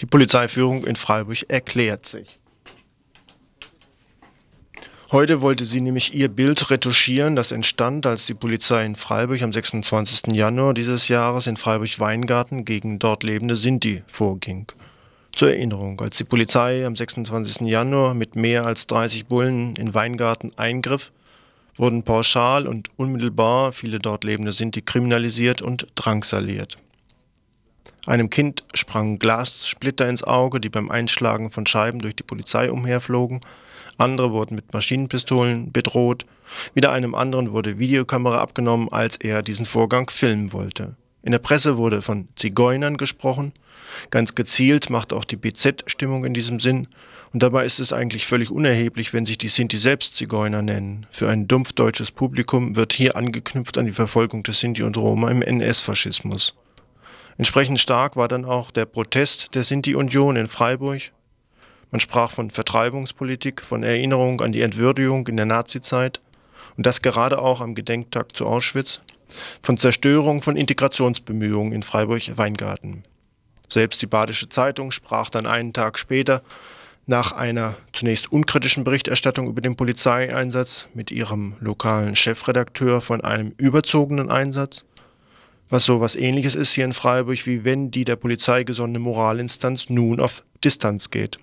Die Polizeiführung in Freiburg erklärt sich. Heute wollte sie nämlich ihr Bild retuschieren, das entstand, als die Polizei in Freiburg am 26. Januar dieses Jahres in Freiburg-Weingarten gegen dort lebende Sinti vorging. Zur Erinnerung, als die Polizei am 26. Januar mit mehr als 30 Bullen in Weingarten eingriff, wurden pauschal und unmittelbar viele dort lebende Sinti kriminalisiert und drangsaliert. Einem Kind sprangen Glassplitter ins Auge, die beim Einschlagen von Scheiben durch die Polizei umherflogen andere wurden mit Maschinenpistolen bedroht, wieder einem anderen wurde Videokamera abgenommen, als er diesen Vorgang filmen wollte. In der Presse wurde von Zigeunern gesprochen, ganz gezielt macht auch die BZ Stimmung in diesem Sinn, und dabei ist es eigentlich völlig unerheblich, wenn sich die Sinti selbst Zigeuner nennen. Für ein dumpf deutsches Publikum wird hier angeknüpft an die Verfolgung des Sinti und Roma im NS-Faschismus. Entsprechend stark war dann auch der Protest der Sinti-Union in Freiburg man sprach von Vertreibungspolitik, von Erinnerung an die Entwürdigung in der Nazizeit und das gerade auch am Gedenktag zu Auschwitz, von Zerstörung von Integrationsbemühungen in Freiburg-Weingarten. Selbst die Badische Zeitung sprach dann einen Tag später nach einer zunächst unkritischen Berichterstattung über den Polizeieinsatz mit ihrem lokalen Chefredakteur von einem überzogenen Einsatz, was so was ähnliches ist hier in Freiburg, wie wenn die der Polizei gesonnene Moralinstanz nun auf Distanz geht.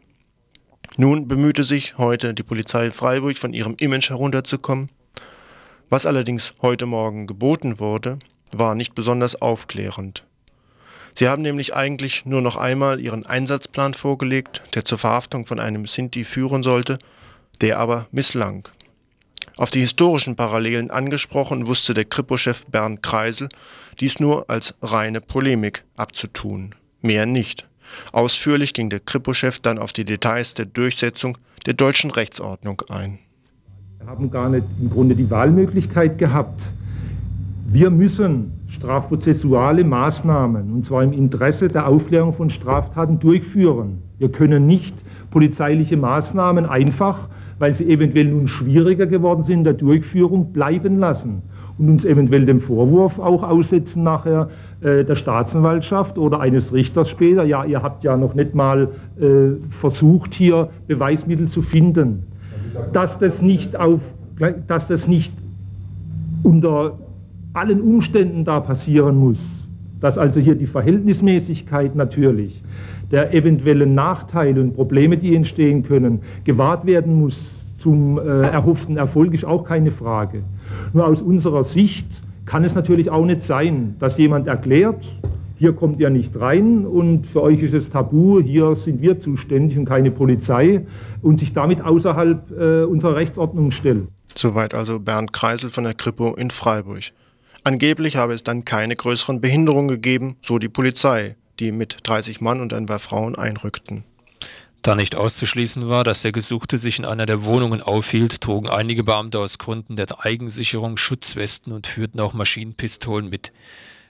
Nun bemühte sich heute die Polizei Freiburg von ihrem Image herunterzukommen. Was allerdings heute Morgen geboten wurde, war nicht besonders aufklärend. Sie haben nämlich eigentlich nur noch einmal ihren Einsatzplan vorgelegt, der zur Verhaftung von einem Sinti führen sollte, der aber misslang. Auf die historischen Parallelen angesprochen, wusste der Kripo-Chef Bernd Kreisel dies nur als reine Polemik abzutun, mehr nicht. Ausführlich ging der Kripo-Chef dann auf die Details der Durchsetzung der deutschen Rechtsordnung ein. Wir haben gar nicht im Grunde die Wahlmöglichkeit gehabt. Wir müssen strafprozessuale Maßnahmen, und zwar im Interesse der Aufklärung von Straftaten, durchführen. Wir können nicht polizeiliche Maßnahmen einfach, weil sie eventuell nun schwieriger geworden sind in der Durchführung, bleiben lassen und uns eventuell dem Vorwurf auch aussetzen nachher äh, der Staatsanwaltschaft oder eines Richters später, ja, ihr habt ja noch nicht mal äh, versucht, hier Beweismittel zu finden. Dass das nicht, auf, dass das nicht unter allen Umständen da passieren muss, dass also hier die Verhältnismäßigkeit natürlich der eventuellen Nachteile und Probleme, die entstehen können, gewahrt werden muss zum äh, erhofften Erfolg, ist auch keine Frage. Nur aus unserer Sicht kann es natürlich auch nicht sein, dass jemand erklärt, hier kommt ihr nicht rein und für euch ist es tabu, hier sind wir zuständig und keine Polizei und sich damit außerhalb äh, unserer Rechtsordnung stellt. Soweit also Bernd Kreisel von der Kripo in Freiburg. Angeblich habe es dann keine größeren Behinderungen gegeben, so die Polizei, die mit 30 Mann und ein paar Frauen einrückten. Da nicht auszuschließen war, dass der Gesuchte sich in einer der Wohnungen aufhielt, trugen einige Beamte aus Gründen der Eigensicherung Schutzwesten und führten auch Maschinenpistolen mit.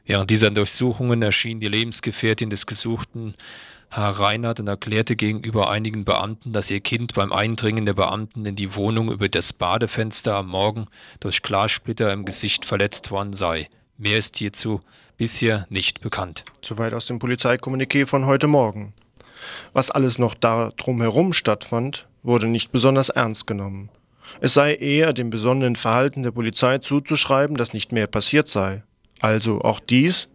Während dieser Durchsuchungen erschien die Lebensgefährtin des Gesuchten, Herr Reinhardt, und erklärte gegenüber einigen Beamten, dass ihr Kind beim Eindringen der Beamten in die Wohnung über das Badefenster am Morgen durch Glassplitter im Gesicht verletzt worden sei. Mehr ist hierzu bisher nicht bekannt. Soweit aus dem Polizeikommuniqué von heute Morgen. Was alles noch da drumherum stattfand, wurde nicht besonders ernst genommen. Es sei eher dem besonnenen Verhalten der Polizei zuzuschreiben, dass nicht mehr passiert sei. Also auch dies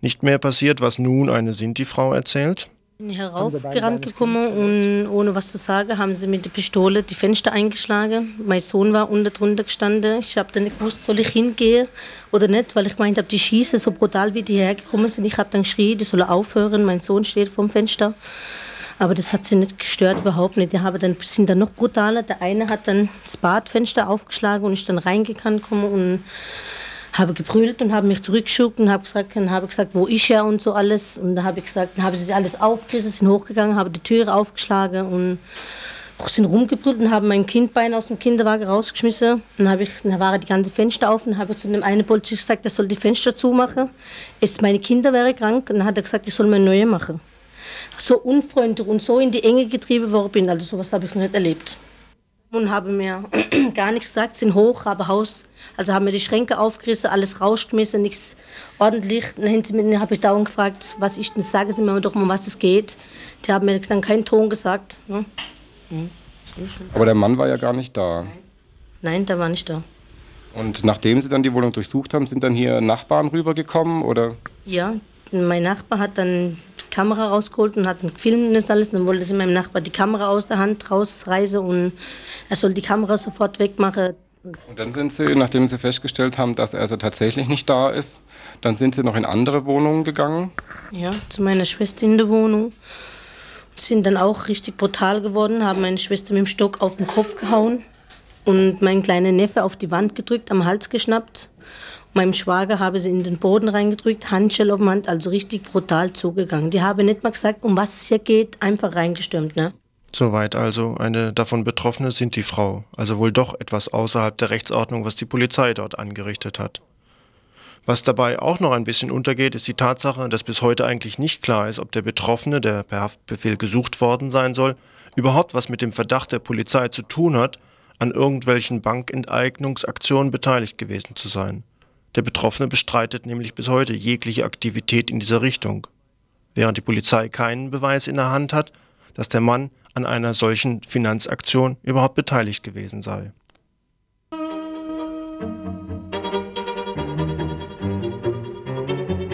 nicht mehr passiert, was nun eine Sinti-Frau erzählt? heraufgerannt gekommen und ohne was zu sagen, haben sie mit der Pistole die Fenster eingeschlagen. Mein Sohn war unter drunter gestanden. Ich habe dann nicht gewusst, soll ich hingehen oder nicht, weil ich meinte, die schießen so brutal, wie die hergekommen sind. Ich habe dann geschrien, die sollen aufhören. Mein Sohn steht vorm Fenster. Aber das hat sie nicht gestört, überhaupt nicht. Die haben dann, sind dann noch brutaler. Der eine hat dann das Badfenster aufgeschlagen und ist dann reingekommen und habe gebrüllt und habe mich zurückgeschuckt und habe gesagt, und gesagt, wo ist er und so alles. Und da habe ich gesagt, dann habe sie alles aufgerissen, sind hochgegangen, habe die Türe aufgeschlagen und sind rumgebrüllt und haben mein Kindbein aus dem Kinderwagen rausgeschmissen. Dann, habe ich, dann waren die ganzen Fenster auf und habe zu dem einen Polizist gesagt, er soll die Fenster zumachen. Jetzt meine Kinder wären krank und dann hat er gesagt, ich soll mir neue machen. So unfreundlich und so in die Enge getrieben worden bin, also sowas habe ich noch nicht erlebt. Und haben mir gar nichts gesagt, sind hoch, haben Haus, also haben mir die Schränke aufgerissen, alles rausgeschmissen, nichts ordentlich. Dann habe ich dauernd gefragt, was ich denn sage, sie mir doch mal, was es geht. Die haben mir dann keinen Ton gesagt. Ne? Mhm. Aber der Mann war ja gar nicht da. Nein, der war nicht da. Und nachdem Sie dann die Wohnung durchsucht haben, sind dann hier Nachbarn rübergekommen, oder? Ja, mein Nachbar hat dann die Kamera rausgeholt und hat gefilmt das alles. Dann wollte sie meinem Nachbar die Kamera aus der Hand rausreißen und er soll die Kamera sofort wegmachen. Und dann sind Sie, nachdem Sie festgestellt haben, dass er also tatsächlich nicht da ist, dann sind Sie noch in andere Wohnungen gegangen? Ja, zu meiner Schwester in der Wohnung. Sind dann auch richtig brutal geworden, haben meine Schwester mit dem Stock auf den Kopf gehauen und meinen kleinen Neffe auf die Wand gedrückt, am Hals geschnappt. Meinem Schwager habe sie in den Boden reingedrückt, Handschelle auf Hand, also richtig brutal zugegangen. Die haben nicht mal gesagt, um was es hier geht, einfach reingestürmt. Ne? Soweit also. Eine davon Betroffene sind die Frau, also wohl doch etwas außerhalb der Rechtsordnung, was die Polizei dort angerichtet hat. Was dabei auch noch ein bisschen untergeht, ist die Tatsache, dass bis heute eigentlich nicht klar ist, ob der Betroffene, der per Haftbefehl gesucht worden sein soll, überhaupt was mit dem Verdacht der Polizei zu tun hat, an irgendwelchen Bankenteignungsaktionen beteiligt gewesen zu sein. Der Betroffene bestreitet nämlich bis heute jegliche Aktivität in dieser Richtung, während die Polizei keinen Beweis in der Hand hat, dass der Mann an einer solchen Finanzaktion überhaupt beteiligt gewesen sei